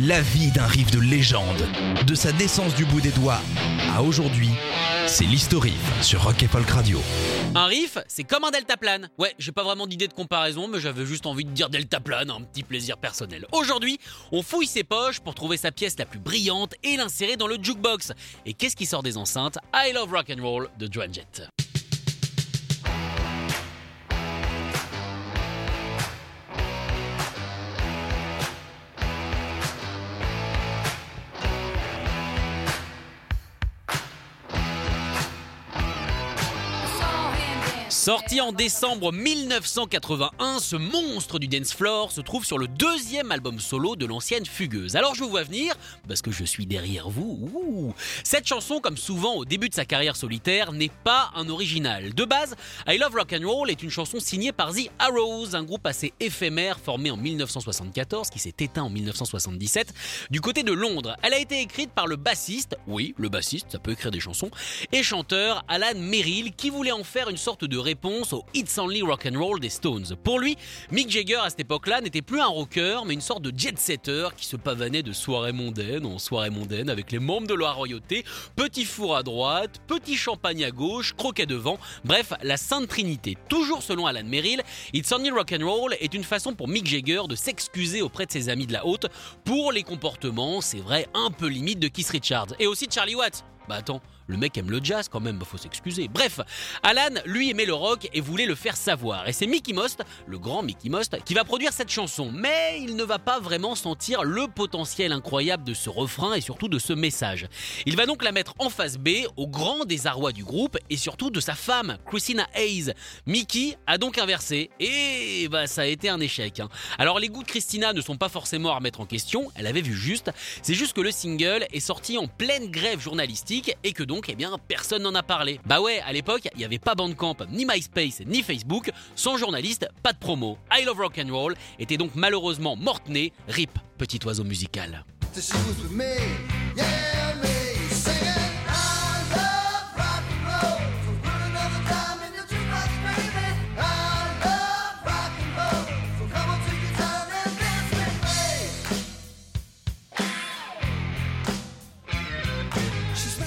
La vie d'un riff de légende, de sa naissance du bout des doigts à aujourd'hui, c'est l'historique sur Rock et Folk Radio. Un riff, c'est comme un deltaplane. Ouais, j'ai pas vraiment d'idée de comparaison, mais j'avais juste envie de dire deltaplane, un petit plaisir personnel. Aujourd'hui, on fouille ses poches pour trouver sa pièce la plus brillante et l'insérer dans le jukebox. Et qu'est-ce qui sort des enceintes? I Love Rock and Roll de Joan Jett. Sorti en décembre 1981, ce monstre du dance floor se trouve sur le deuxième album solo de l'ancienne fugueuse. Alors je vous vois venir, parce que je suis derrière vous. Ouh. Cette chanson, comme souvent au début de sa carrière solitaire, n'est pas un original. De base, I Love Rock Roll est une chanson signée par The Arrows, un groupe assez éphémère formé en 1974, qui s'est éteint en 1977, du côté de Londres. Elle a été écrite par le bassiste, oui, le bassiste, ça peut écrire des chansons, et chanteur Alan Merrill, qui voulait en faire une sorte de réponse au It's Only Rock and Roll des Stones. Pour lui, Mick Jagger à cette époque-là n'était plus un rocker, mais une sorte de jet-setter qui se pavanait de soirée mondaine en soirée mondaine avec les membres de la royauté, petit four à droite, petit champagne à gauche, croquet devant, bref, la Sainte Trinité. Toujours selon Alan Merrill, It's Only Rock and Roll est une façon pour Mick Jagger de s'excuser auprès de ses amis de la haute pour les comportements, c'est vrai, un peu limite de Keith Richards et aussi de Charlie Watts. Bah attends, le mec aime le jazz quand même, faut s'excuser. Bref, Alan, lui, aimait le rock et voulait le faire savoir. Et c'est Mickey Most, le grand Mickey Most, qui va produire cette chanson. Mais il ne va pas vraiment sentir le potentiel incroyable de ce refrain et surtout de ce message. Il va donc la mettre en face B, au grand désarroi du groupe et surtout de sa femme, Christina Hayes. Mickey a donc inversé et bah ça a été un échec. hein. Alors les goûts de Christina ne sont pas forcément à remettre en question, elle avait vu juste. C'est juste que le single est sorti en pleine grève journalistique et que donc, eh bien, personne n'en a parlé. Bah ouais, à l'époque, il n'y avait pas Bandcamp, ni MySpace, ni Facebook. Sans journaliste, pas de promo. I Love Rock and Roll était donc malheureusement morte-née. RIP, petit oiseau musical.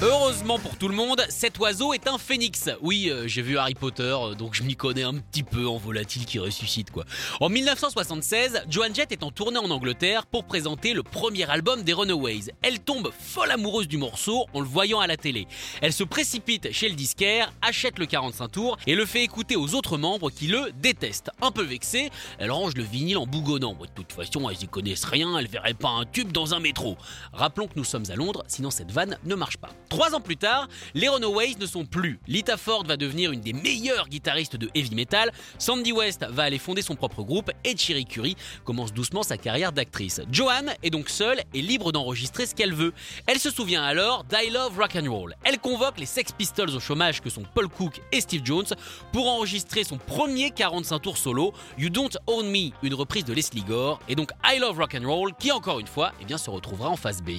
Heureusement pour tout le monde, cet oiseau est un phénix. Oui, euh, j'ai vu Harry Potter, euh, donc je m'y connais un petit peu en volatile qui ressuscite quoi. En 1976, Joan Jett est en tournée en Angleterre pour présenter le premier album des Runaways. Elle tombe folle amoureuse du morceau en le voyant à la télé. Elle se précipite chez le disquaire, achète le 45 tours et le fait écouter aux autres membres qui le détestent. Un peu vexée, elle range le vinyle en bougonnant. De toute façon, elles y connaissent rien, elles verraient pas un tube dans un métro. Rappelons que nous sommes à Londres, sinon cette vanne ne marche pas. Trois ans plus tard, les Runaways ne sont plus. Lita Ford va devenir une des meilleures guitaristes de heavy metal, Sandy West va aller fonder son propre groupe et Cherie Curry commence doucement sa carrière d'actrice. Joanne est donc seule et libre d'enregistrer ce qu'elle veut. Elle se souvient alors d'I Love Rock and Roll. Elle convoque les Sex Pistols au chômage que sont Paul Cook et Steve Jones pour enregistrer son premier 45 tours solo, You Don't Own Me, une reprise de Leslie Gore, et donc I Love Rock and Roll qui encore une fois eh bien, se retrouvera en face B.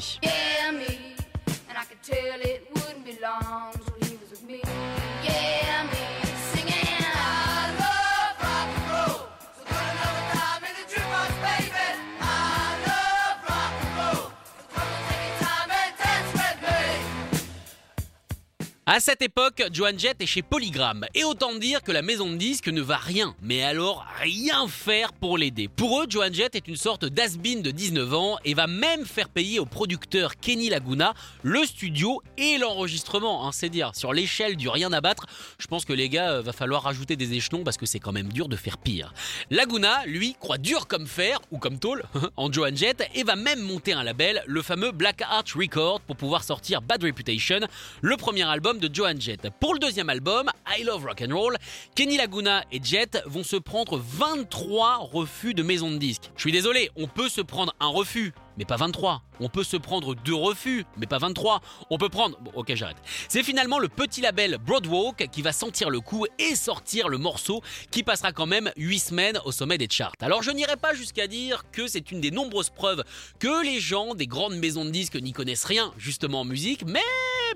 À cette époque, Joan Jett est chez Polygram, et autant dire que la maison de disques ne va rien, mais alors rien faire pour l'aider. Pour eux, Joan Jett est une sorte d'as-been de 19 ans et va même faire payer au producteur Kenny Laguna le studio et l'enregistrement, hein, c'est dire. Sur l'échelle du rien à battre, je pense que les gars, euh, va falloir rajouter des échelons parce que c'est quand même dur de faire pire. Laguna, lui, croit dur comme fer, ou comme tôle, en Joan Jett, et va même monter un label, le fameux Black Arch Record, pour pouvoir sortir Bad Reputation, le premier album de Joan Jett. Pour le deuxième album, I Love Rock and Roll, Kenny Laguna et Jett vont se prendre 23 refus de maison de disques. Je suis désolé, on peut se prendre un refus, mais pas 23. On peut se prendre deux refus, mais pas 23. On peut prendre... Bon, ok, j'arrête. C'est finalement le petit label Broadwalk qui va sentir le coup et sortir le morceau qui passera quand même 8 semaines au sommet des charts. Alors je n'irai pas jusqu'à dire que c'est une des nombreuses preuves que les gens des grandes maisons de disques n'y connaissent rien justement en musique, mais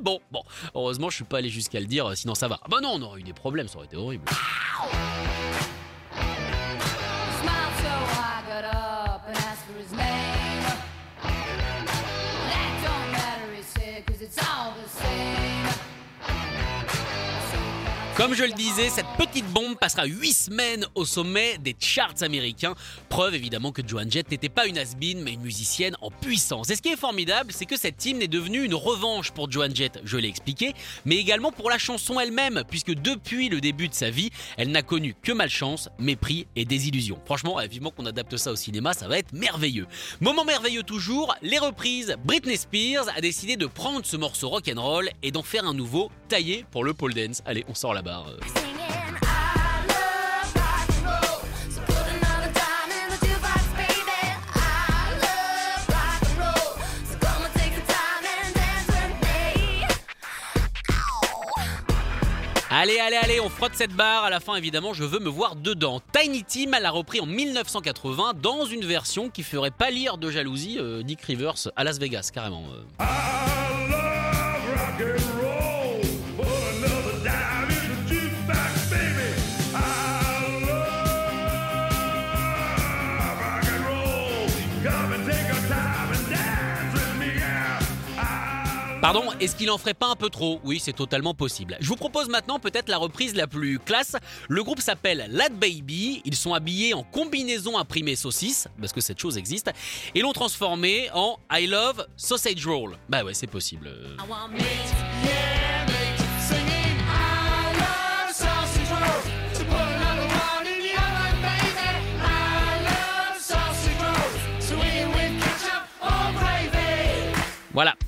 bon, bon, heureusement je suis pas allé jusqu'à le dire, sinon ça va. Ah bah non, on aurait eu des problèmes, ça aurait été horrible. Comme je le disais, cette petite bombe passera 8 semaines au sommet des charts américains. Preuve évidemment que Joan Jett n'était pas une has mais une musicienne en puissance. Et ce qui est formidable, c'est que cette team est devenue une revanche pour Joan Jett, je l'ai expliqué, mais également pour la chanson elle-même, puisque depuis le début de sa vie, elle n'a connu que malchance, mépris et désillusion. Franchement, eh, vivement qu'on adapte ça au cinéma, ça va être merveilleux. Moment merveilleux toujours, les reprises. Britney Spears a décidé de prendre ce morceau rock'n'roll et d'en faire un nouveau taillé pour le pole dance. Allez, on sort la barre. Singing, I love rock and roll. So put another dime in the jukebox, baby. I love rock and roll. So come and take the time and dance with me. Allez, allez, allez, on frotte cette barre. À la fin, évidemment, je veux me voir dedans. Tiny Tim l'a repris en 1980 dans une version qui ferait pâlir de jalousie euh, Dick Rivers à Las Vegas, carrément. euh. Pardon, est-ce qu'il en ferait pas un peu trop? Oui, c'est totalement possible. Je vous propose maintenant peut-être la reprise la plus classe. Le groupe s'appelle Lad Baby. Ils sont habillés en combinaison imprimée saucisse, parce que cette chose existe, et l'ont transformé en I Love Sausage Roll. Bah ouais, c'est possible.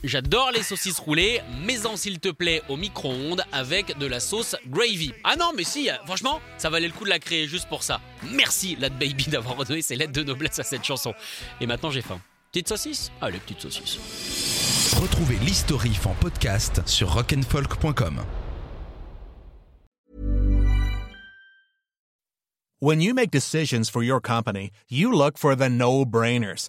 J'adore les saucisses roulées, mets-en s'il te plaît au micro-ondes avec de la sauce gravy. Ah non, mais si, euh, franchement, ça valait le coup de la créer juste pour ça. Merci, Lad Baby, d'avoir redonné ses lettres de noblesse à cette chanson. Et maintenant, j'ai faim. Petite saucisse? Allez, petite saucisse. Retrouvez l'historif en podcast sur rock'n'folk.com. When you make decisions for your company, you look for the no-brainers.